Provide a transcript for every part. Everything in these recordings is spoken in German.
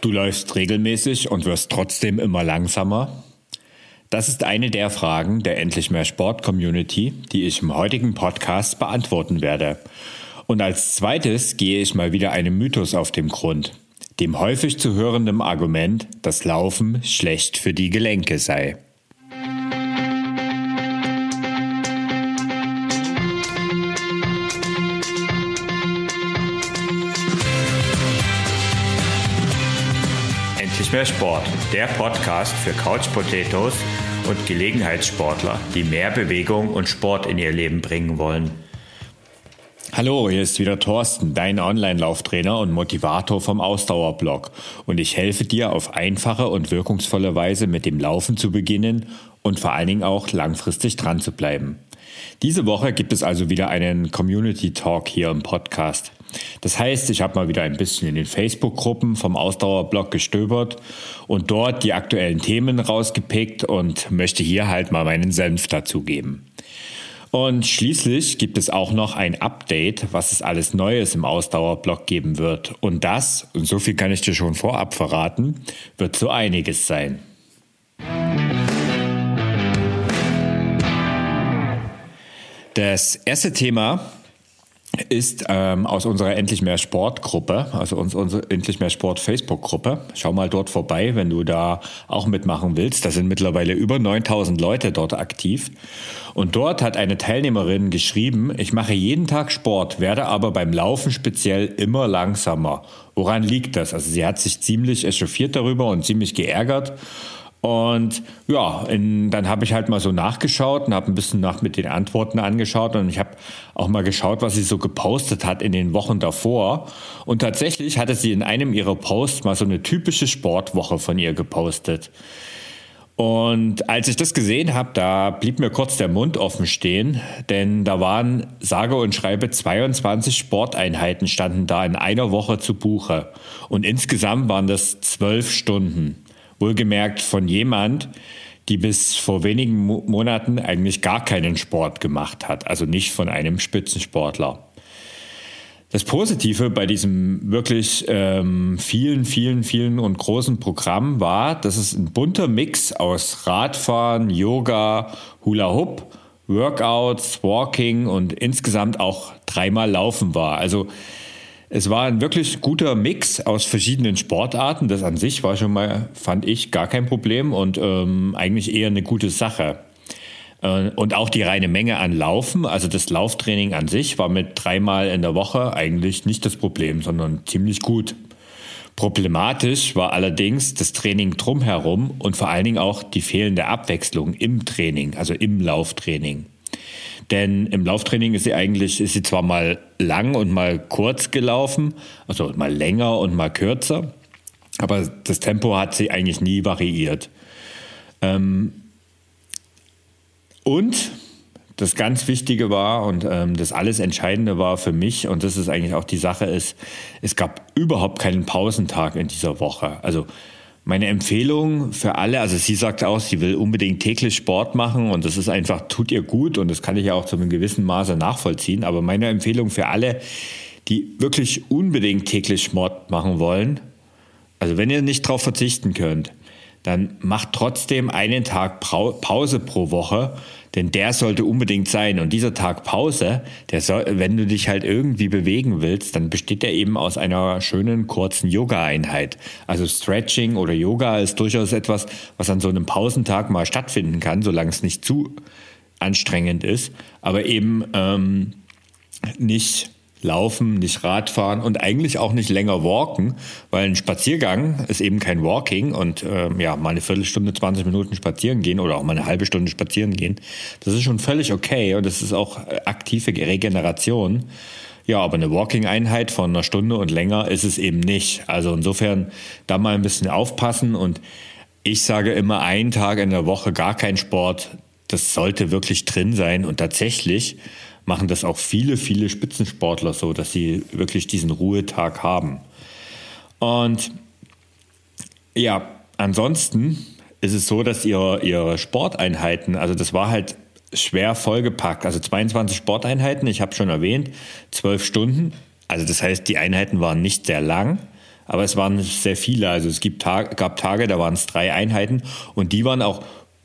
Du läufst regelmäßig und wirst trotzdem immer langsamer? Das ist eine der Fragen der Endlich mehr Sport Community, die ich im heutigen Podcast beantworten werde. Und als zweites gehe ich mal wieder einem Mythos auf den Grund, dem häufig zu hörenden Argument, dass Laufen schlecht für die Gelenke sei. Mehr Sport, der Podcast für Couch Potatoes und Gelegenheitssportler, die mehr Bewegung und Sport in ihr Leben bringen wollen. Hallo, hier ist wieder Thorsten, dein Online-Lauftrainer und Motivator vom Ausdauerblog. Und ich helfe dir auf einfache und wirkungsvolle Weise mit dem Laufen zu beginnen und vor allen Dingen auch langfristig dran zu bleiben. Diese Woche gibt es also wieder einen Community Talk hier im Podcast. Das heißt, ich habe mal wieder ein bisschen in den Facebook-Gruppen vom Ausdauerblog gestöbert und dort die aktuellen Themen rausgepickt und möchte hier halt mal meinen Senf dazugeben. Und schließlich gibt es auch noch ein Update, was es alles Neues im Ausdauerblog geben wird. Und das, und so viel kann ich dir schon vorab verraten, wird so einiges sein. Das erste Thema ist ähm, aus unserer Endlich mehr Sport Gruppe, also uns, unsere Endlich mehr Sport Facebook Gruppe. Schau mal dort vorbei, wenn du da auch mitmachen willst. Da sind mittlerweile über 9000 Leute dort aktiv. Und dort hat eine Teilnehmerin geschrieben, ich mache jeden Tag Sport, werde aber beim Laufen speziell immer langsamer. Woran liegt das? Also sie hat sich ziemlich echauffiert darüber und ziemlich geärgert und ja, in, dann habe ich halt mal so nachgeschaut und habe ein bisschen nach mit den Antworten angeschaut und ich habe auch mal geschaut, was sie so gepostet hat in den Wochen davor. Und tatsächlich hatte sie in einem ihrer Posts mal so eine typische Sportwoche von ihr gepostet. Und als ich das gesehen habe, da blieb mir kurz der Mund offen stehen, denn da waren sage und schreibe 22 Sporteinheiten standen da in einer Woche zu Buche. Und insgesamt waren das zwölf Stunden. Wohlgemerkt von jemand, die bis vor wenigen Monaten eigentlich gar keinen Sport gemacht hat, also nicht von einem Spitzensportler. Das Positive bei diesem wirklich ähm, vielen, vielen, vielen und großen Programm war, dass es ein bunter Mix aus Radfahren, Yoga, Hula Hoop, Workouts, Walking und insgesamt auch dreimal Laufen war. Also es war ein wirklich guter Mix aus verschiedenen Sportarten. Das an sich war schon mal, fand ich, gar kein Problem und ähm, eigentlich eher eine gute Sache. Äh, und auch die reine Menge an Laufen, also das Lauftraining an sich, war mit dreimal in der Woche eigentlich nicht das Problem, sondern ziemlich gut. Problematisch war allerdings das Training drumherum und vor allen Dingen auch die fehlende Abwechslung im Training, also im Lauftraining. Denn im Lauftraining ist sie eigentlich, ist sie zwar mal lang und mal kurz gelaufen, also mal länger und mal kürzer, aber das Tempo hat sie eigentlich nie variiert. Ähm und das ganz Wichtige war und ähm, das alles Entscheidende war für mich, und das ist eigentlich auch die Sache, ist, es gab überhaupt keinen Pausentag in dieser Woche. Also meine Empfehlung für alle, also sie sagt auch, sie will unbedingt täglich Sport machen und das ist einfach, tut ihr gut und das kann ich ja auch zu einem gewissen Maße nachvollziehen. Aber meine Empfehlung für alle, die wirklich unbedingt täglich Sport machen wollen, also wenn ihr nicht darauf verzichten könnt, dann macht trotzdem einen Tag Pause pro Woche denn der sollte unbedingt sein. Und dieser Tag Pause, der soll, wenn du dich halt irgendwie bewegen willst, dann besteht er eben aus einer schönen kurzen Yoga-Einheit. Also Stretching oder Yoga ist durchaus etwas, was an so einem Pausentag mal stattfinden kann, solange es nicht zu anstrengend ist, aber eben ähm, nicht Laufen, nicht Radfahren und eigentlich auch nicht länger walken, weil ein Spaziergang ist eben kein Walking und ähm, ja, mal eine Viertelstunde, 20 Minuten spazieren gehen oder auch mal eine halbe Stunde spazieren gehen, das ist schon völlig okay und das ist auch aktive Regeneration. Ja, aber eine Walking-Einheit von einer Stunde und länger ist es eben nicht. Also insofern da mal ein bisschen aufpassen und ich sage immer, einen Tag in der Woche gar kein Sport, das sollte wirklich drin sein und tatsächlich machen das auch viele, viele Spitzensportler so, dass sie wirklich diesen Ruhetag haben. Und ja, ansonsten ist es so, dass ihre, ihre Sporteinheiten, also das war halt schwer vollgepackt, also 22 Sporteinheiten, ich habe schon erwähnt, 12 Stunden, also das heißt, die Einheiten waren nicht sehr lang, aber es waren sehr viele. Also es gibt Tag, gab Tage, da waren es drei Einheiten und die waren auch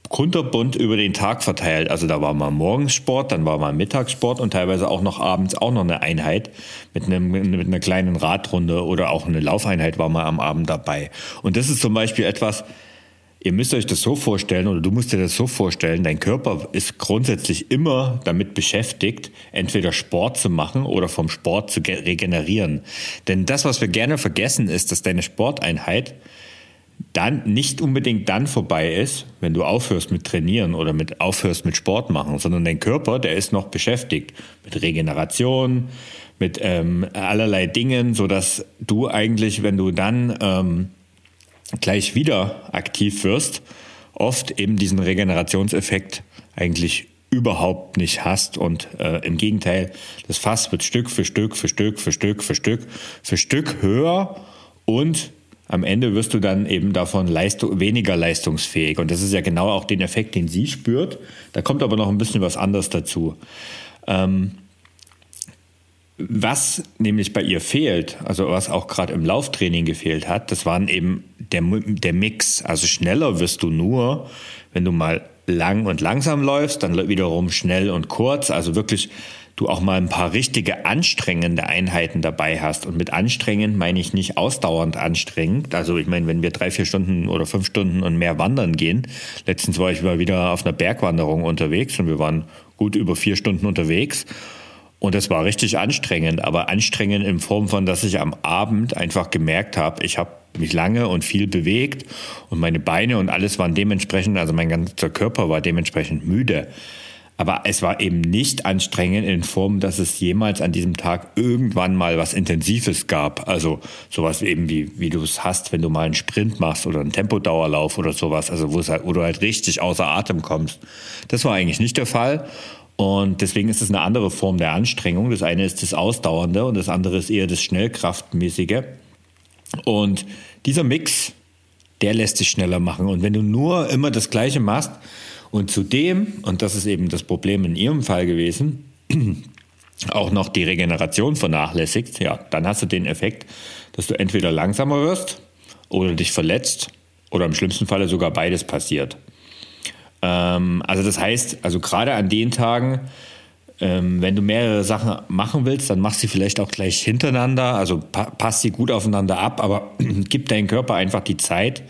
kunterbunt über den Tag verteilt. Also da war mal Morgensport, dann war mal Mittagssport und teilweise auch noch abends auch noch eine Einheit mit, einem, mit einer kleinen Radrunde oder auch eine Laufeinheit war mal am Abend dabei. Und das ist zum Beispiel etwas, ihr müsst euch das so vorstellen oder du musst dir das so vorstellen, dein Körper ist grundsätzlich immer damit beschäftigt, entweder Sport zu machen oder vom Sport zu regenerieren. Denn das, was wir gerne vergessen, ist, dass deine Sporteinheit dann nicht unbedingt dann vorbei ist, wenn du aufhörst mit Trainieren oder mit aufhörst mit Sport machen, sondern dein Körper, der ist noch beschäftigt mit Regeneration, mit ähm, allerlei Dingen, so dass du eigentlich, wenn du dann ähm, gleich wieder aktiv wirst, oft eben diesen Regenerationseffekt eigentlich überhaupt nicht hast und äh, im Gegenteil, das Fass wird Stück für Stück für Stück für Stück für Stück für Stück höher und am Ende wirst du dann eben davon Leistung, weniger leistungsfähig. Und das ist ja genau auch den Effekt, den sie spürt. Da kommt aber noch ein bisschen was anderes dazu. Ähm, was nämlich bei ihr fehlt, also was auch gerade im Lauftraining gefehlt hat, das waren eben der, der Mix. Also schneller wirst du nur, wenn du mal lang und langsam läufst, dann wiederum schnell und kurz. Also wirklich du auch mal ein paar richtige anstrengende Einheiten dabei hast. Und mit anstrengend meine ich nicht ausdauernd anstrengend. Also ich meine, wenn wir drei, vier Stunden oder fünf Stunden und mehr wandern gehen. Letztens war ich mal wieder auf einer Bergwanderung unterwegs und wir waren gut über vier Stunden unterwegs. Und das war richtig anstrengend, aber anstrengend in Form von, dass ich am Abend einfach gemerkt habe, ich habe mich lange und viel bewegt und meine Beine und alles waren dementsprechend, also mein ganzer Körper war dementsprechend müde. Aber es war eben nicht anstrengend in Form, dass es jemals an diesem Tag irgendwann mal was Intensives gab. Also sowas eben wie, wie du es hast, wenn du mal einen Sprint machst oder einen Tempodauerlauf oder sowas, also wo, es halt, wo du halt richtig außer Atem kommst. Das war eigentlich nicht der Fall. Und deswegen ist es eine andere Form der Anstrengung. Das eine ist das Ausdauernde und das andere ist eher das Schnellkraftmäßige. Und dieser Mix, der lässt sich schneller machen. Und wenn du nur immer das Gleiche machst, und zudem, und das ist eben das Problem in Ihrem Fall gewesen, auch noch die Regeneration vernachlässigt, ja, dann hast du den Effekt, dass du entweder langsamer wirst oder dich verletzt oder im schlimmsten Falle sogar beides passiert. Ähm, also das heißt, also gerade an den Tagen, ähm, wenn du mehrere Sachen machen willst, dann mach sie vielleicht auch gleich hintereinander, also pa passt sie gut aufeinander ab, aber gib deinem Körper einfach die Zeit,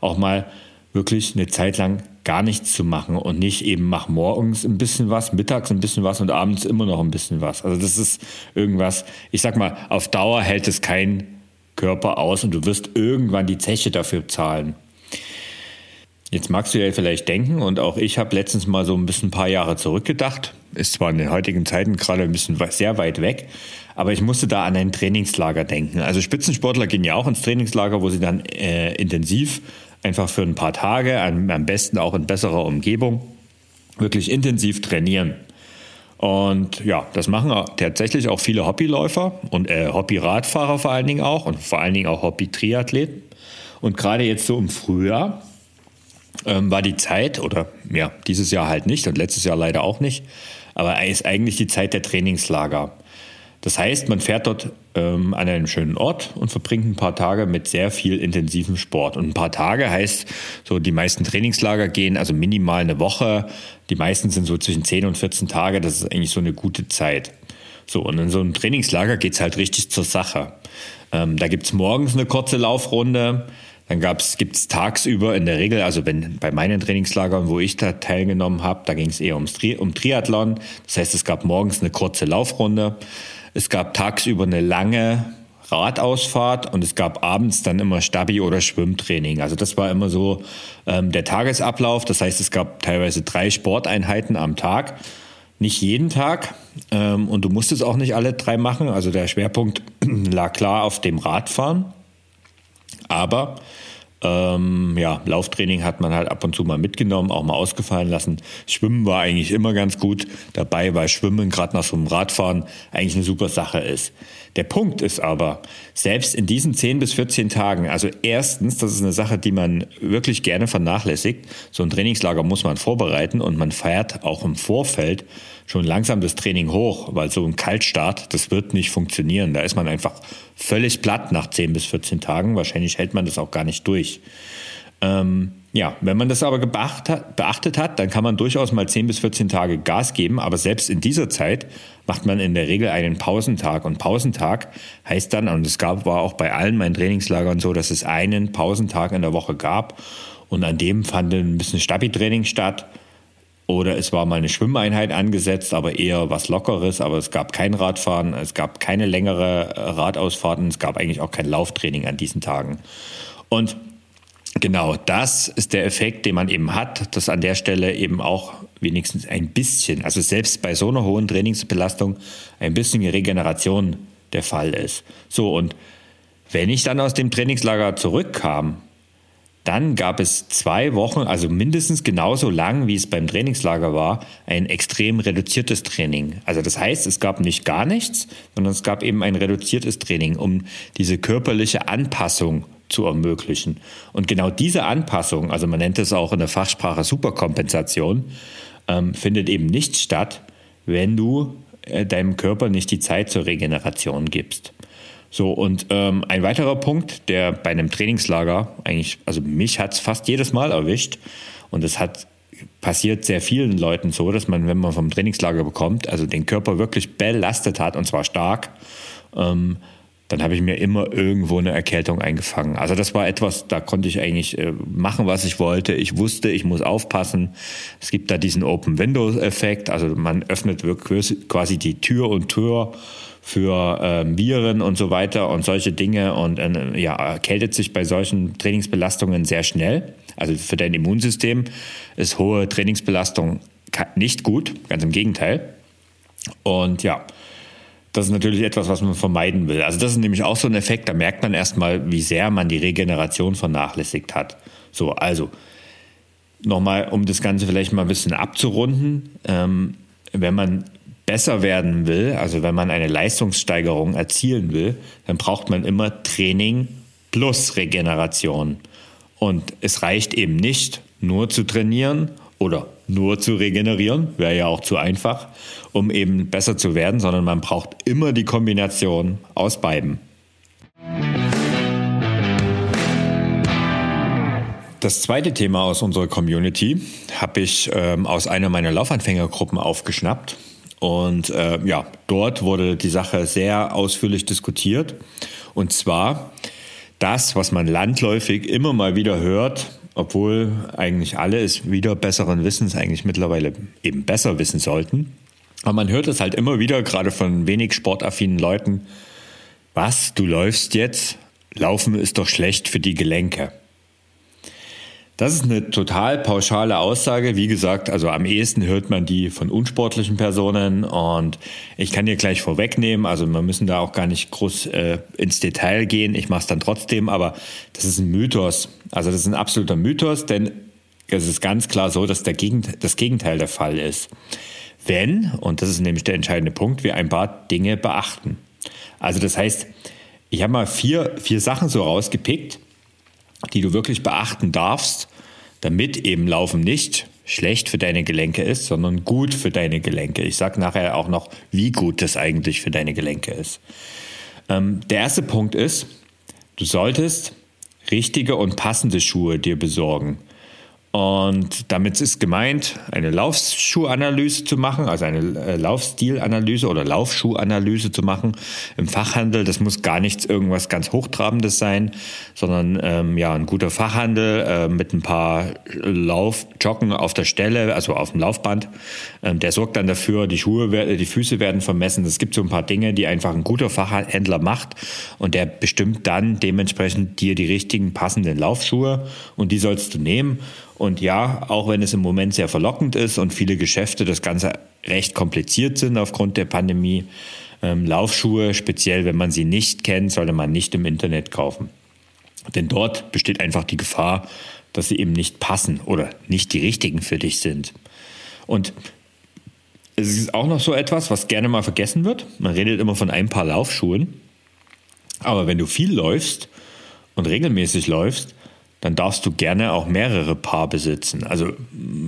auch mal wirklich eine Zeit lang gar nichts zu machen und nicht eben mach morgens ein bisschen was, mittags ein bisschen was und abends immer noch ein bisschen was. Also das ist irgendwas, ich sag mal, auf Dauer hält es kein Körper aus und du wirst irgendwann die Zeche dafür zahlen. Jetzt magst du ja vielleicht denken, und auch ich habe letztens mal so ein bisschen ein paar Jahre zurückgedacht, ist zwar in den heutigen Zeiten gerade ein bisschen sehr weit weg, aber ich musste da an ein Trainingslager denken. Also Spitzensportler gehen ja auch ins Trainingslager, wo sie dann äh, intensiv einfach für ein paar Tage, am besten auch in besserer Umgebung, wirklich intensiv trainieren. Und ja, das machen tatsächlich auch viele Hobbyläufer und äh, Hobbyradfahrer vor allen Dingen auch und vor allen Dingen auch Hobby-Triathleten. Und gerade jetzt so im Frühjahr ähm, war die Zeit, oder ja, dieses Jahr halt nicht und letztes Jahr leider auch nicht, aber ist eigentlich die Zeit der Trainingslager. Das heißt, man fährt dort ähm, an einem schönen Ort und verbringt ein paar Tage mit sehr viel intensivem Sport. Und ein paar Tage heißt, so die meisten Trainingslager gehen also minimal eine Woche. Die meisten sind so zwischen 10 und 14 Tage. Das ist eigentlich so eine gute Zeit. So, und in so einem Trainingslager geht's halt richtig zur Sache. Ähm, da gibt's morgens eine kurze Laufrunde. Dann gab's, gibt's tagsüber in der Regel, also wenn bei meinen Trainingslagern, wo ich da teilgenommen habe, da ging es eher ums Tri um Triathlon. Das heißt, es gab morgens eine kurze Laufrunde. Es gab tagsüber eine lange Radausfahrt und es gab abends dann immer Stabi- oder Schwimmtraining. Also das war immer so ähm, der Tagesablauf. Das heißt, es gab teilweise drei Sporteinheiten am Tag. Nicht jeden Tag ähm, und du musstest auch nicht alle drei machen. Also der Schwerpunkt lag klar auf dem Radfahren. Aber ähm, ja, Lauftraining hat man halt ab und zu mal mitgenommen, auch mal ausgefallen lassen. Schwimmen war eigentlich immer ganz gut dabei, weil Schwimmen gerade nach so einem Radfahren eigentlich eine super Sache ist. Der Punkt ist aber, selbst in diesen 10 bis 14 Tagen, also erstens, das ist eine Sache, die man wirklich gerne vernachlässigt. So ein Trainingslager muss man vorbereiten und man feiert auch im Vorfeld schon langsam das Training hoch, weil so ein Kaltstart, das wird nicht funktionieren. Da ist man einfach völlig platt nach 10 bis 14 Tagen. Wahrscheinlich hält man das auch gar nicht durch. Ähm, ja, wenn man das aber beachtet hat, dann kann man durchaus mal 10 bis 14 Tage Gas geben, aber selbst in dieser Zeit macht man in der Regel einen Pausentag. Und Pausentag heißt dann, und es gab, war auch bei allen meinen Trainingslagern so, dass es einen Pausentag in der Woche gab und an dem fand ein bisschen Stabi-Training statt. Oder es war mal eine Schwimmeinheit angesetzt, aber eher was Lockeres. Aber es gab kein Radfahren, es gab keine längere Radausfahrten, es gab eigentlich auch kein Lauftraining an diesen Tagen. Und Genau, das ist der Effekt, den man eben hat, dass an der Stelle eben auch wenigstens ein bisschen, also selbst bei so einer hohen Trainingsbelastung, ein bisschen Regeneration der Fall ist. So, und wenn ich dann aus dem Trainingslager zurückkam, dann gab es zwei Wochen, also mindestens genauso lang, wie es beim Trainingslager war, ein extrem reduziertes Training. Also das heißt, es gab nicht gar nichts, sondern es gab eben ein reduziertes Training, um diese körperliche Anpassung zu ermöglichen. Und genau diese Anpassung, also man nennt es auch in der Fachsprache Superkompensation, ähm, findet eben nicht statt, wenn du äh, deinem Körper nicht die Zeit zur Regeneration gibst. So, und ähm, ein weiterer Punkt, der bei einem Trainingslager eigentlich, also mich hat es fast jedes Mal erwischt und es hat passiert sehr vielen Leuten so, dass man, wenn man vom Trainingslager bekommt, also den Körper wirklich belastet hat und zwar stark, ähm, dann habe ich mir immer irgendwo eine Erkältung eingefangen. Also das war etwas, da konnte ich eigentlich äh, machen, was ich wollte. Ich wusste, ich muss aufpassen. Es gibt da diesen Open Windows Effekt, also man öffnet wirklich quasi die Tür und Tür für ähm, Viren und so weiter und solche Dinge und äh, ja, erkältet sich bei solchen Trainingsbelastungen sehr schnell. Also für dein Immunsystem ist hohe Trainingsbelastung nicht gut, ganz im Gegenteil. Und ja, das ist natürlich etwas, was man vermeiden will. Also das ist nämlich auch so ein Effekt, da merkt man erstmal, wie sehr man die Regeneration vernachlässigt hat. So, also nochmal, um das Ganze vielleicht mal ein bisschen abzurunden, ähm, wenn man besser werden will, also wenn man eine Leistungssteigerung erzielen will, dann braucht man immer Training plus Regeneration. Und es reicht eben nicht, nur zu trainieren oder nur zu regenerieren, wäre ja auch zu einfach, um eben besser zu werden, sondern man braucht immer die Kombination aus beiden. Das zweite Thema aus unserer Community habe ich ähm, aus einer meiner Laufanfängergruppen aufgeschnappt. Und äh, ja, dort wurde die Sache sehr ausführlich diskutiert. Und zwar das, was man landläufig immer mal wieder hört, obwohl eigentlich alle es wieder besseren Wissens eigentlich mittlerweile eben besser wissen sollten. Aber man hört es halt immer wieder, gerade von wenig sportaffinen Leuten, was, du läufst jetzt? Laufen ist doch schlecht für die Gelenke. Das ist eine total pauschale Aussage. Wie gesagt, also am ehesten hört man die von unsportlichen Personen und ich kann dir gleich vorwegnehmen, also wir müssen da auch gar nicht groß äh, ins Detail gehen. Ich mache es dann trotzdem, aber das ist ein Mythos. Also das ist ein absoluter Mythos, denn es ist ganz klar so, dass der Gegend, das Gegenteil der Fall ist. Wenn, und das ist nämlich der entscheidende Punkt, wir ein paar Dinge beachten. Also das heißt, ich habe mal vier, vier Sachen so rausgepickt, die du wirklich beachten darfst, damit eben Laufen nicht schlecht für deine Gelenke ist, sondern gut für deine Gelenke. Ich sage nachher auch noch, wie gut das eigentlich für deine Gelenke ist. Ähm, der erste Punkt ist, du solltest richtige und passende Schuhe dir besorgen. Und damit ist gemeint, eine Laufschuhanalyse zu machen, also eine äh, Laufstilanalyse oder Laufschuhanalyse zu machen im Fachhandel. Das muss gar nichts irgendwas ganz Hochtrabendes sein, sondern ähm, ja ein guter Fachhandel äh, mit ein paar Laufjoggen auf der Stelle, also auf dem Laufband. Ähm, der sorgt dann dafür, die Schuhe, die Füße werden vermessen. Es gibt so ein paar Dinge, die einfach ein guter Fachhändler macht und der bestimmt dann dementsprechend dir die richtigen passenden Laufschuhe und die sollst du nehmen. Und ja, auch wenn es im Moment sehr verlockend ist und viele Geschäfte das Ganze recht kompliziert sind aufgrund der Pandemie, ähm, Laufschuhe, speziell wenn man sie nicht kennt, sollte man nicht im Internet kaufen. Denn dort besteht einfach die Gefahr, dass sie eben nicht passen oder nicht die richtigen für dich sind. Und es ist auch noch so etwas, was gerne mal vergessen wird. Man redet immer von ein paar Laufschuhen. Aber wenn du viel läufst und regelmäßig läufst, dann darfst du gerne auch mehrere Paar besitzen. Also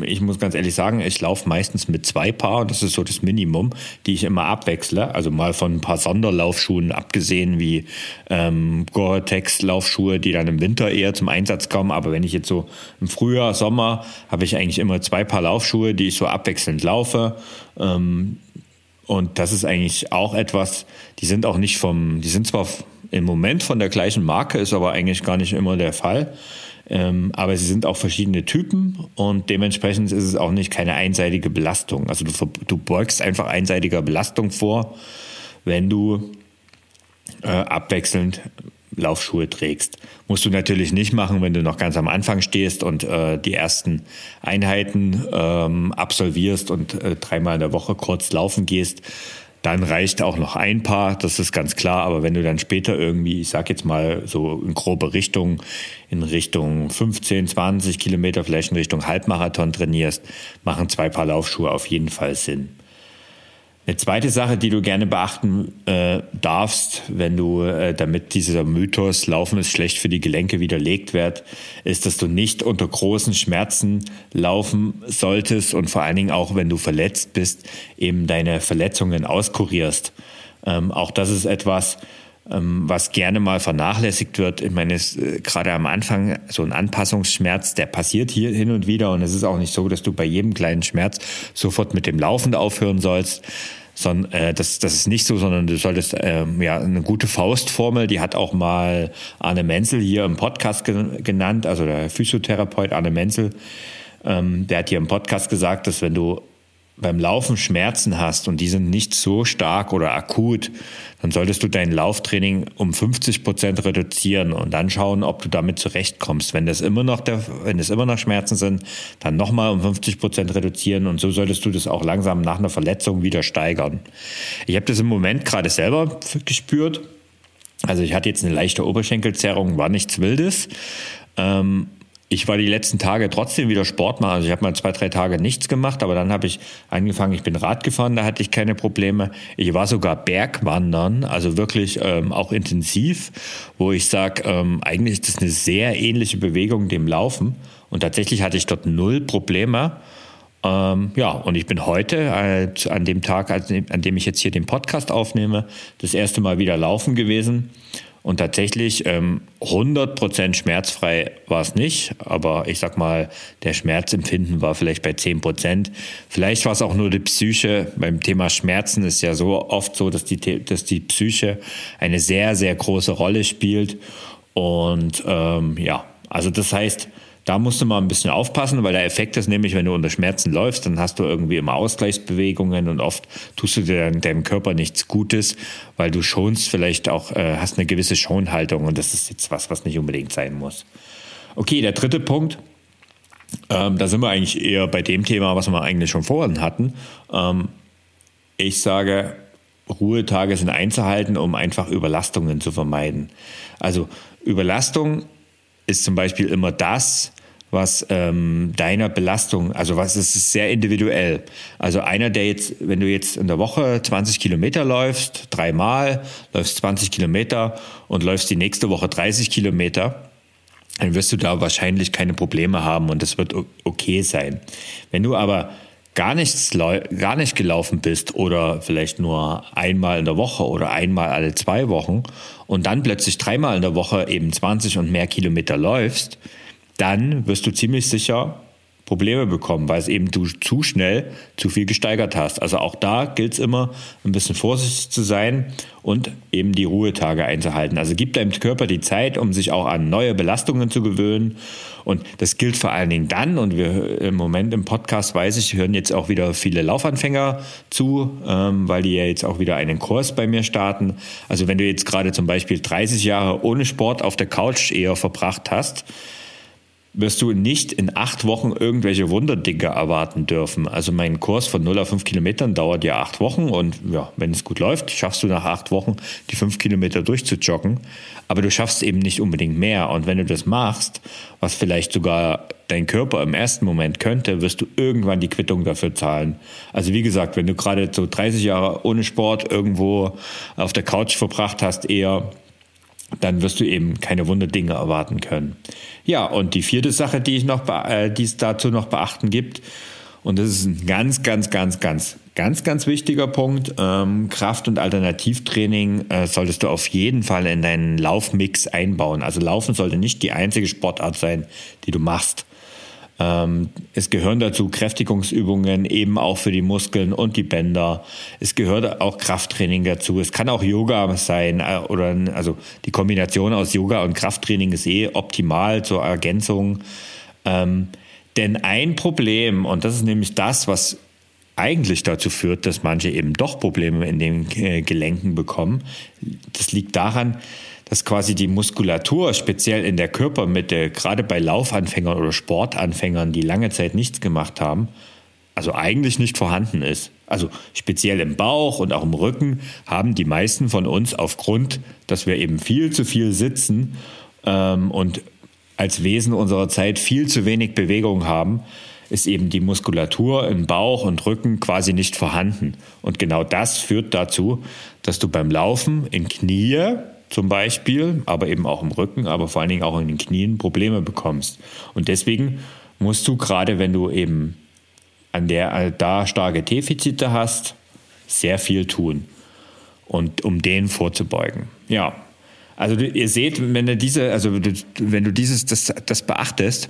ich muss ganz ehrlich sagen, ich laufe meistens mit zwei Paar und das ist so das Minimum, die ich immer abwechsle. Also mal von ein paar Sonderlaufschuhen abgesehen wie ähm, Gore-Tex-Laufschuhe, die dann im Winter eher zum Einsatz kommen. Aber wenn ich jetzt so im Frühjahr, Sommer, habe ich eigentlich immer zwei Paar Laufschuhe, die ich so abwechselnd laufe. Ähm, und das ist eigentlich auch etwas, die sind auch nicht vom, die sind zwar im Moment von der gleichen Marke, ist aber eigentlich gar nicht immer der Fall. Ähm, aber sie sind auch verschiedene Typen und dementsprechend ist es auch nicht keine einseitige Belastung. Also du, du beugst einfach einseitiger Belastung vor, wenn du äh, abwechselnd Laufschuhe trägst. Musst du natürlich nicht machen, wenn du noch ganz am Anfang stehst und äh, die ersten Einheiten ähm, absolvierst und äh, dreimal in der Woche kurz laufen gehst dann reicht auch noch ein Paar, das ist ganz klar. Aber wenn du dann später irgendwie, ich sag jetzt mal so in grobe Richtung, in Richtung 15, 20 Kilometer, vielleicht in Richtung Halbmarathon trainierst, machen zwei Paar Laufschuhe auf jeden Fall Sinn. Eine zweite Sache, die du gerne beachten äh, darfst, wenn du, äh, damit dieser Mythos Laufen ist schlecht für die Gelenke widerlegt wird, ist, dass du nicht unter großen Schmerzen laufen solltest und vor allen Dingen auch, wenn du verletzt bist, eben deine Verletzungen auskurierst. Ähm, auch das ist etwas, ähm, was gerne mal vernachlässigt wird. Ich meine, es, äh, gerade am Anfang so ein Anpassungsschmerz, der passiert hier hin und wieder und es ist auch nicht so, dass du bei jedem kleinen Schmerz sofort mit dem Laufen aufhören sollst sondern äh, das, das ist nicht so, sondern du solltest ähm, ja eine gute Faustformel, die hat auch mal Arne Menzel hier im Podcast ge genannt, also der Physiotherapeut Arne Menzel, ähm, der hat hier im Podcast gesagt, dass wenn du beim Laufen Schmerzen hast und die sind nicht so stark oder akut, dann solltest du dein Lauftraining um 50 Prozent reduzieren und dann schauen, ob du damit zurechtkommst. Wenn das immer noch der, wenn es immer noch Schmerzen sind, dann nochmal um 50 Prozent reduzieren und so solltest du das auch langsam nach einer Verletzung wieder steigern. Ich habe das im Moment gerade selber gespürt. Also ich hatte jetzt eine leichte Oberschenkelzerrung, war nichts Wildes. Ähm, ich war die letzten Tage trotzdem wieder Sport machen. Also ich habe mal zwei, drei Tage nichts gemacht, aber dann habe ich angefangen, ich bin Rad gefahren, da hatte ich keine Probleme. Ich war sogar Bergwandern, also wirklich ähm, auch intensiv, wo ich sage, ähm, eigentlich ist das eine sehr ähnliche Bewegung dem Laufen. Und tatsächlich hatte ich dort null Probleme. Ähm, ja, und ich bin heute, äh, an dem Tag, an dem ich jetzt hier den Podcast aufnehme, das erste Mal wieder laufen gewesen. Und tatsächlich ähm, 100% schmerzfrei war es nicht, aber ich sag mal, der Schmerzempfinden war vielleicht bei 10%. Vielleicht war es auch nur die Psyche. Beim Thema Schmerzen ist ja so oft so, dass die, dass die Psyche eine sehr, sehr große Rolle spielt. Und ähm, ja, also das heißt, da musst du mal ein bisschen aufpassen, weil der Effekt ist nämlich, wenn du unter Schmerzen läufst, dann hast du irgendwie immer Ausgleichsbewegungen und oft tust du dir deinem Körper nichts Gutes, weil du schonst vielleicht auch, äh, hast eine gewisse Schonhaltung und das ist jetzt was, was nicht unbedingt sein muss. Okay, der dritte Punkt, ähm, da sind wir eigentlich eher bei dem Thema, was wir eigentlich schon vorhin hatten. Ähm, ich sage, Ruhetage sind einzuhalten, um einfach Überlastungen zu vermeiden. Also Überlastung ist zum Beispiel immer das, was ähm, deiner Belastung, also was ist sehr individuell. Also einer, der jetzt, wenn du jetzt in der Woche 20 Kilometer läufst, dreimal, läufst 20 Kilometer und läufst die nächste Woche 30 Kilometer, dann wirst du da wahrscheinlich keine Probleme haben und das wird okay sein. Wenn du aber gar nichts gar nicht gelaufen bist oder vielleicht nur einmal in der Woche oder einmal alle zwei Wochen und dann plötzlich dreimal in der Woche eben 20 und mehr Kilometer läufst, dann wirst du ziemlich sicher Probleme bekommen, weil es eben du zu schnell zu viel gesteigert hast. Also auch da gilt es immer, ein bisschen vorsichtig zu sein und eben die Ruhetage einzuhalten. Also gib deinem Körper die Zeit, um sich auch an neue Belastungen zu gewöhnen. Und das gilt vor allen Dingen dann, und wir im Moment im Podcast weiß ich, hören jetzt auch wieder viele Laufanfänger zu, ähm, weil die ja jetzt auch wieder einen Kurs bei mir starten. Also wenn du jetzt gerade zum Beispiel 30 Jahre ohne Sport auf der Couch eher verbracht hast, wirst du nicht in acht Wochen irgendwelche Wunderdinge erwarten dürfen. Also mein Kurs von 0 auf 5 Kilometern dauert ja acht Wochen und ja, wenn es gut läuft, schaffst du nach acht Wochen die fünf Kilometer durchzujoggen. Aber du schaffst eben nicht unbedingt mehr. Und wenn du das machst, was vielleicht sogar dein Körper im ersten Moment könnte, wirst du irgendwann die Quittung dafür zahlen. Also wie gesagt, wenn du gerade so 30 Jahre ohne Sport irgendwo auf der Couch verbracht hast, eher dann wirst du eben keine Wunderdinge erwarten können. Ja, und die vierte Sache, die, ich noch, äh, die es dazu noch beachten gibt, und das ist ein ganz, ganz, ganz, ganz, ganz, ganz wichtiger Punkt. Ähm, Kraft- und Alternativtraining äh, solltest du auf jeden Fall in deinen Laufmix einbauen. Also Laufen sollte nicht die einzige Sportart sein, die du machst. Ähm, es gehören dazu Kräftigungsübungen eben auch für die Muskeln und die Bänder. Es gehört auch Krafttraining dazu. Es kann auch Yoga sein äh, oder also die Kombination aus Yoga und Krafttraining ist eh optimal zur Ergänzung. Ähm, denn ein Problem, und das ist nämlich das, was eigentlich dazu führt, dass manche eben doch Probleme in den äh, Gelenken bekommen, das liegt daran, dass quasi die Muskulatur, speziell in der Körpermitte, gerade bei Laufanfängern oder Sportanfängern, die lange Zeit nichts gemacht haben, also eigentlich nicht vorhanden ist. Also speziell im Bauch und auch im Rücken haben die meisten von uns aufgrund, dass wir eben viel zu viel sitzen ähm, und als Wesen unserer Zeit viel zu wenig Bewegung haben, ist eben die Muskulatur im Bauch und Rücken quasi nicht vorhanden. Und genau das führt dazu, dass du beim Laufen in Knie zum Beispiel, aber eben auch im Rücken, aber vor allen Dingen auch in den Knien Probleme bekommst. Und deswegen musst du gerade, wenn du eben an der äh, da starke Defizite hast, sehr viel tun und um denen vorzubeugen. Ja, also ihr seht, wenn du diese, also wenn du dieses das, das beachtest,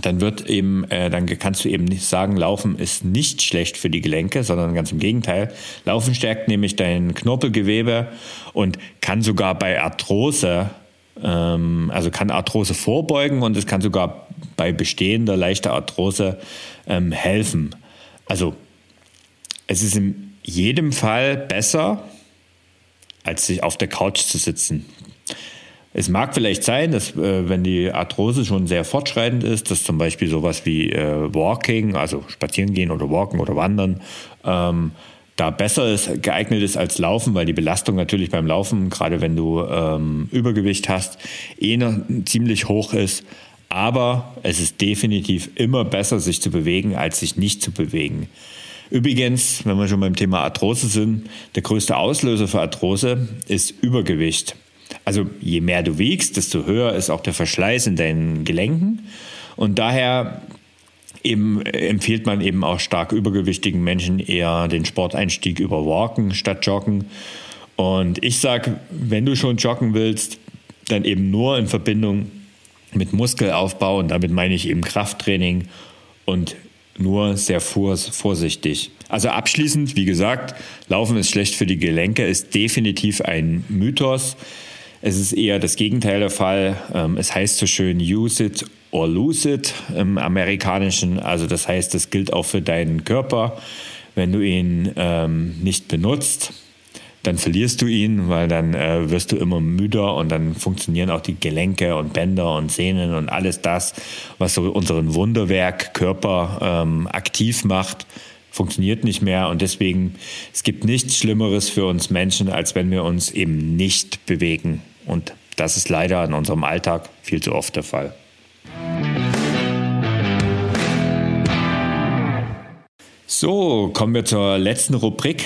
dann wird eben, äh, dann kannst du eben nicht sagen, Laufen ist nicht schlecht für die Gelenke, sondern ganz im Gegenteil. Laufen stärkt nämlich dein Knorpelgewebe und kann sogar bei Arthrose, ähm, also kann Arthrose vorbeugen und es kann sogar bei bestehender leichter Arthrose ähm, helfen. Also es ist in jedem Fall besser, als sich auf der Couch zu sitzen. Es mag vielleicht sein, dass äh, wenn die Arthrose schon sehr fortschreitend ist, dass zum Beispiel sowas wie äh, Walking, also spazieren gehen oder Walken oder Wandern, ähm, da besser ist, geeignet ist als Laufen, weil die Belastung natürlich beim Laufen, gerade wenn du ähm, Übergewicht hast, eh noch ziemlich hoch ist. Aber es ist definitiv immer besser, sich zu bewegen, als sich nicht zu bewegen. Übrigens, wenn wir schon beim Thema Arthrose sind, der größte Auslöser für Arthrose ist Übergewicht. Also je mehr du wiegst, desto höher ist auch der Verschleiß in deinen Gelenken. Und daher eben empfiehlt man eben auch stark übergewichtigen Menschen eher den Sporteinstieg über Walken statt Joggen. Und ich sage, wenn du schon joggen willst, dann eben nur in Verbindung mit Muskelaufbau und damit meine ich eben Krafttraining und nur sehr vorsichtig. Also abschließend, wie gesagt, Laufen ist schlecht für die Gelenke, ist definitiv ein Mythos. Es ist eher das Gegenteil der Fall. Ähm, es heißt so schön use it or lose it im Amerikanischen. Also das heißt, das gilt auch für deinen Körper. Wenn du ihn ähm, nicht benutzt, dann verlierst du ihn, weil dann äh, wirst du immer müder und dann funktionieren auch die Gelenke und Bänder und Sehnen und alles das, was so unseren Wunderwerk Körper ähm, aktiv macht, funktioniert nicht mehr und deswegen es gibt nichts Schlimmeres für uns Menschen, als wenn wir uns eben nicht bewegen. Und das ist leider in unserem Alltag viel zu oft der Fall. So, kommen wir zur letzten Rubrik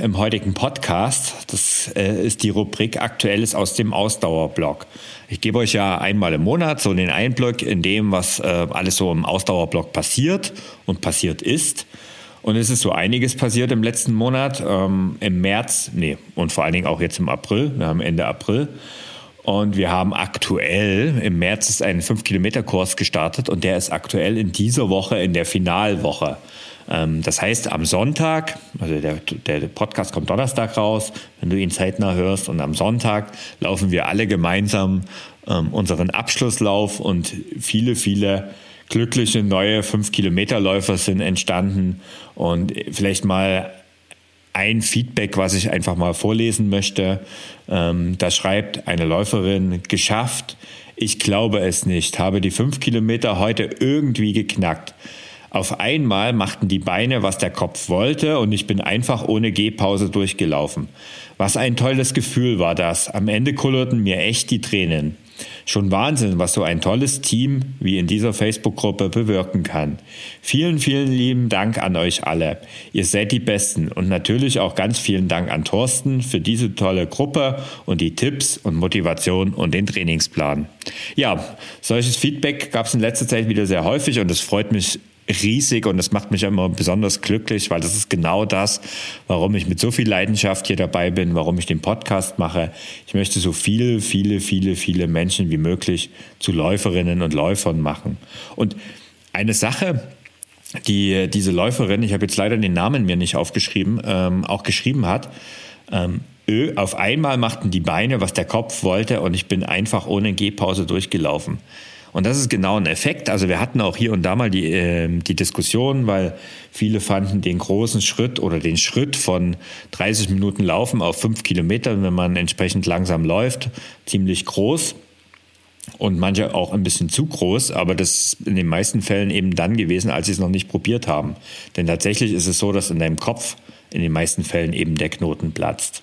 im heutigen Podcast. Das äh, ist die Rubrik Aktuelles aus dem Ausdauerblock. Ich gebe euch ja einmal im Monat so den Einblick in dem, was äh, alles so im Ausdauerblock passiert und passiert ist. Und es ist so einiges passiert im letzten Monat, ähm, im März, nee, und vor allen Dingen auch jetzt im April. Wir haben Ende April. Und wir haben aktuell, im März ist ein 5-Kilometer-Kurs gestartet und der ist aktuell in dieser Woche in der Finalwoche. Ähm, das heißt, am Sonntag, also der, der Podcast kommt Donnerstag raus, wenn du ihn zeitnah hörst, und am Sonntag laufen wir alle gemeinsam ähm, unseren Abschlusslauf und viele, viele glückliche neue 5-Kilometer-Läufer sind entstanden und vielleicht mal ein Feedback, was ich einfach mal vorlesen möchte. Ähm, da schreibt eine Läuferin, geschafft, ich glaube es nicht, habe die 5 Kilometer heute irgendwie geknackt. Auf einmal machten die Beine, was der Kopf wollte, und ich bin einfach ohne Gehpause durchgelaufen. Was ein tolles Gefühl war das. Am Ende kullerten mir echt die Tränen. Schon Wahnsinn, was so ein tolles Team wie in dieser Facebook-Gruppe bewirken kann. Vielen, vielen lieben Dank an euch alle. Ihr seid die Besten und natürlich auch ganz vielen Dank an Thorsten für diese tolle Gruppe und die Tipps und Motivation und den Trainingsplan. Ja, solches Feedback gab es in letzter Zeit wieder sehr häufig und es freut mich riesig und das macht mich immer besonders glücklich, weil das ist genau das, warum ich mit so viel Leidenschaft hier dabei bin, warum ich den Podcast mache. Ich möchte so viele, viele, viele, viele Menschen wie möglich zu Läuferinnen und Läufern machen. Und eine Sache, die diese Läuferin, ich habe jetzt leider den Namen mir nicht aufgeschrieben, ähm, auch geschrieben hat, ähm, auf einmal machten die Beine, was der Kopf wollte und ich bin einfach ohne Gehpause durchgelaufen. Und das ist genau ein Effekt. Also wir hatten auch hier und da mal die, äh, die Diskussion, weil viele fanden den großen Schritt oder den Schritt von 30 Minuten Laufen auf 5 Kilometer, wenn man entsprechend langsam läuft, ziemlich groß. Und manche auch ein bisschen zu groß, aber das ist in den meisten Fällen eben dann gewesen, als sie es noch nicht probiert haben. Denn tatsächlich ist es so, dass in deinem Kopf in den meisten Fällen eben der Knoten platzt.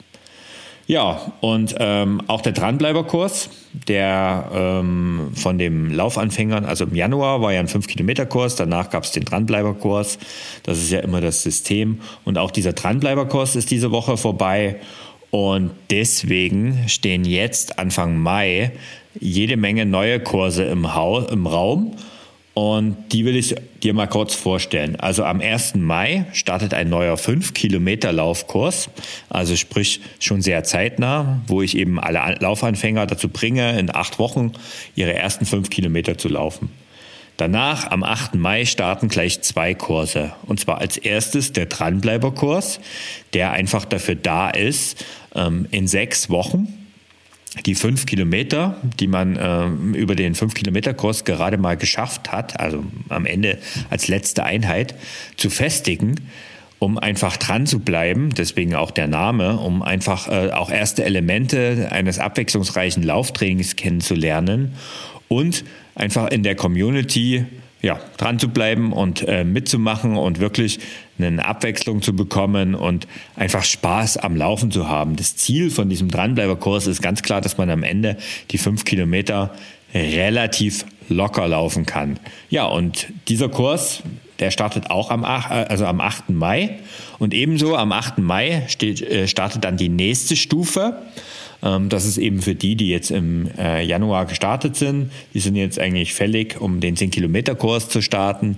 Ja, und ähm, auch der Dranbleiberkurs, der ähm, von dem Laufanfängern, also im Januar war ja ein 5-Kilometer-Kurs, danach gab es den Dranbleiberkurs, das ist ja immer das System. Und auch dieser Dranbleiberkurs ist diese Woche vorbei. Und deswegen stehen jetzt Anfang Mai jede Menge neue Kurse im, Haus, im Raum. Und die will ich dir mal kurz vorstellen. Also am 1. Mai startet ein neuer 5-Kilometer-Laufkurs, also sprich schon sehr zeitnah, wo ich eben alle Laufanfänger dazu bringe, in acht Wochen ihre ersten fünf Kilometer zu laufen. Danach, am 8. Mai, starten gleich zwei Kurse. Und zwar als erstes der Dranbleiberkurs, der einfach dafür da ist, ähm, in sechs Wochen die fünf Kilometer, die man äh, über den fünf Kilometer Kurs gerade mal geschafft hat, also am Ende als letzte Einheit, zu festigen, um einfach dran zu bleiben, deswegen auch der Name, um einfach äh, auch erste Elemente eines abwechslungsreichen Lauftrainings kennenzulernen und einfach in der Community ja, dran zu bleiben und äh, mitzumachen und wirklich eine Abwechslung zu bekommen und einfach Spaß am Laufen zu haben. Das Ziel von diesem Dranbleiberkurs ist ganz klar, dass man am Ende die fünf Kilometer relativ locker laufen kann. Ja, und dieser Kurs, der startet auch am, 8, also am 8. Mai. Und ebenso am 8. Mai steht, äh, startet dann die nächste Stufe. Ähm, das ist eben für die, die jetzt im äh, Januar gestartet sind. Die sind jetzt eigentlich fällig, um den 10-Kilometer-Kurs zu starten.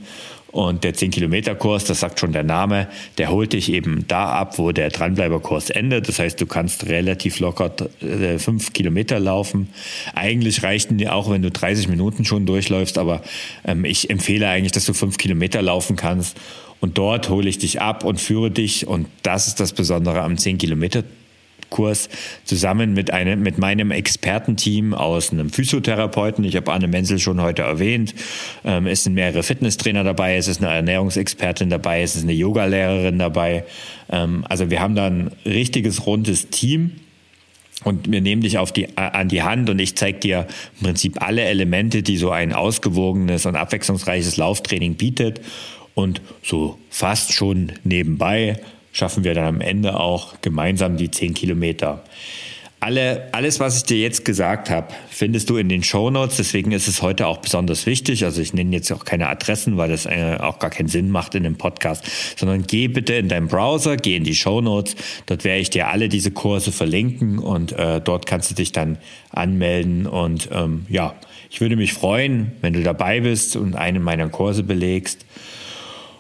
Und der 10-Kilometer-Kurs, das sagt schon der Name, der holt dich eben da ab, wo der Dranbleiber-Kurs endet. Das heißt, du kannst relativ locker äh, fünf Kilometer laufen. Eigentlich reichten die auch, wenn du 30 Minuten schon durchläufst, aber ähm, ich empfehle eigentlich, dass du fünf Kilometer laufen kannst. Und dort hole ich dich ab und führe dich. Und das ist das Besondere am 10 Kilometer Kurs zusammen mit einem, mit meinem Expertenteam aus einem Physiotherapeuten. Ich habe Anne Menzel schon heute erwähnt. Ähm, es sind mehrere Fitnesstrainer dabei, es ist eine Ernährungsexpertin dabei, es ist eine Yogalehrerin dabei. Ähm, also wir haben da ein richtiges rundes Team. Und wir nehmen dich auf die, an die Hand und ich zeige dir im Prinzip alle Elemente, die so ein ausgewogenes und abwechslungsreiches Lauftraining bietet. Und so fast schon nebenbei schaffen wir dann am Ende auch gemeinsam die 10 Kilometer. Alle, alles, was ich dir jetzt gesagt habe, findest du in den Show Notes. Deswegen ist es heute auch besonders wichtig. Also ich nenne jetzt auch keine Adressen, weil das äh, auch gar keinen Sinn macht in dem Podcast. Sondern geh bitte in deinen Browser, geh in die Show Notes. Dort werde ich dir alle diese Kurse verlinken und äh, dort kannst du dich dann anmelden. Und ähm, ja, ich würde mich freuen, wenn du dabei bist und einen meiner Kurse belegst.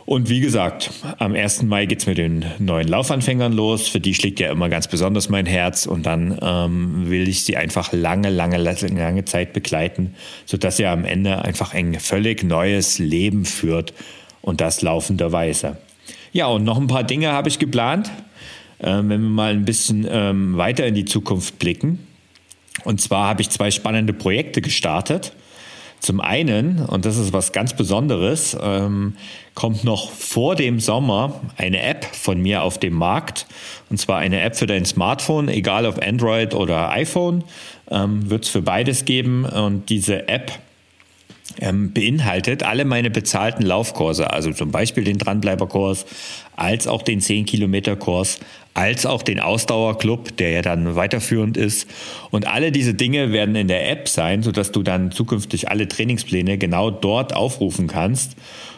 Und wie gesagt, am 1. Mai geht's mit den neuen Laufanfängern los. Für die schlägt ja immer ganz besonders mein Herz. Und dann ähm, will ich sie einfach lange, lange, lange Zeit begleiten, sodass ihr am Ende einfach ein völlig neues Leben führt. Und das laufenderweise. Ja, und noch ein paar Dinge habe ich geplant, äh, wenn wir mal ein bisschen ähm, weiter in die Zukunft blicken. Und zwar habe ich zwei spannende Projekte gestartet. Zum einen, und das ist was ganz Besonderes, ähm, kommt noch vor dem Sommer eine App von mir auf dem Markt. Und zwar eine App für dein Smartphone, egal ob Android oder iPhone, ähm, wird es für beides geben. Und diese App ähm, beinhaltet alle meine bezahlten Laufkurse, also zum Beispiel den Dranbleiberkurs, als auch den 10-Kilometer-Kurs, als auch den Ausdauerclub, der ja dann weiterführend ist. Und alle diese Dinge werden in der App sein, sodass du dann zukünftig alle Trainingspläne genau dort aufrufen kannst.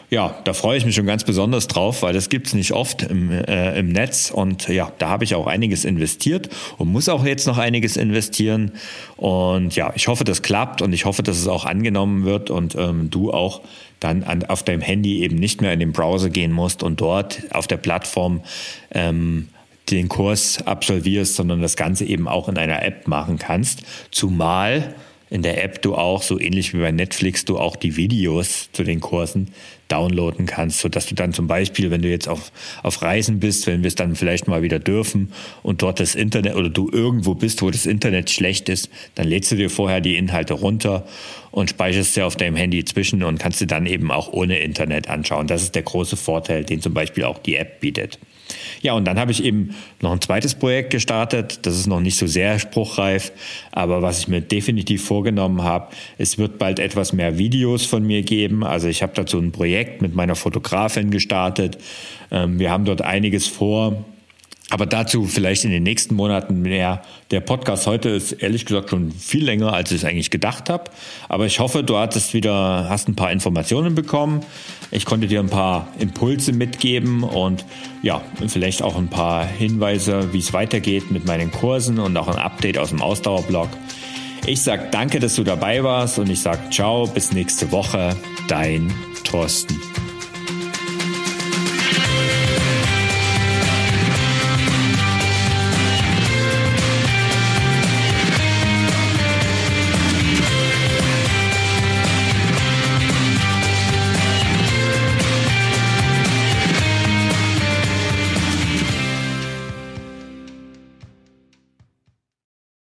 Ja, da freue ich mich schon ganz besonders drauf, weil das gibt's nicht oft im, äh, im Netz. Und ja, da habe ich auch einiges investiert und muss auch jetzt noch einiges investieren. Und ja, ich hoffe, das klappt und ich hoffe, dass es auch angenommen wird und ähm, du auch dann an, auf deinem Handy eben nicht mehr in den Browser gehen musst und dort auf der Plattform ähm, den Kurs absolvierst, sondern das Ganze eben auch in einer App machen kannst. Zumal in der App du auch, so ähnlich wie bei Netflix, du auch die Videos zu den Kursen downloaden kannst, sodass du dann zum Beispiel, wenn du jetzt auf, auf Reisen bist, wenn wir es dann vielleicht mal wieder dürfen und dort das Internet oder du irgendwo bist, wo das Internet schlecht ist, dann lädst du dir vorher die Inhalte runter und speicherst sie auf deinem Handy zwischen und kannst sie dann eben auch ohne Internet anschauen. Das ist der große Vorteil, den zum Beispiel auch die App bietet. Ja, und dann habe ich eben noch ein zweites Projekt gestartet. Das ist noch nicht so sehr spruchreif, aber was ich mir definitiv vorgenommen habe, es wird bald etwas mehr Videos von mir geben. Also ich habe dazu ein Projekt mit meiner Fotografin gestartet. Ähm, wir haben dort einiges vor. Aber dazu vielleicht in den nächsten Monaten mehr. Der Podcast heute ist ehrlich gesagt schon viel länger, als ich es eigentlich gedacht habe. Aber ich hoffe, du hattest wieder, hast ein paar Informationen bekommen. Ich konnte dir ein paar Impulse mitgeben und ja, vielleicht auch ein paar Hinweise, wie es weitergeht mit meinen Kursen und auch ein Update aus dem Ausdauerblog. Ich sag danke, dass du dabei warst und ich sag ciao, bis nächste Woche. Dein Thorsten.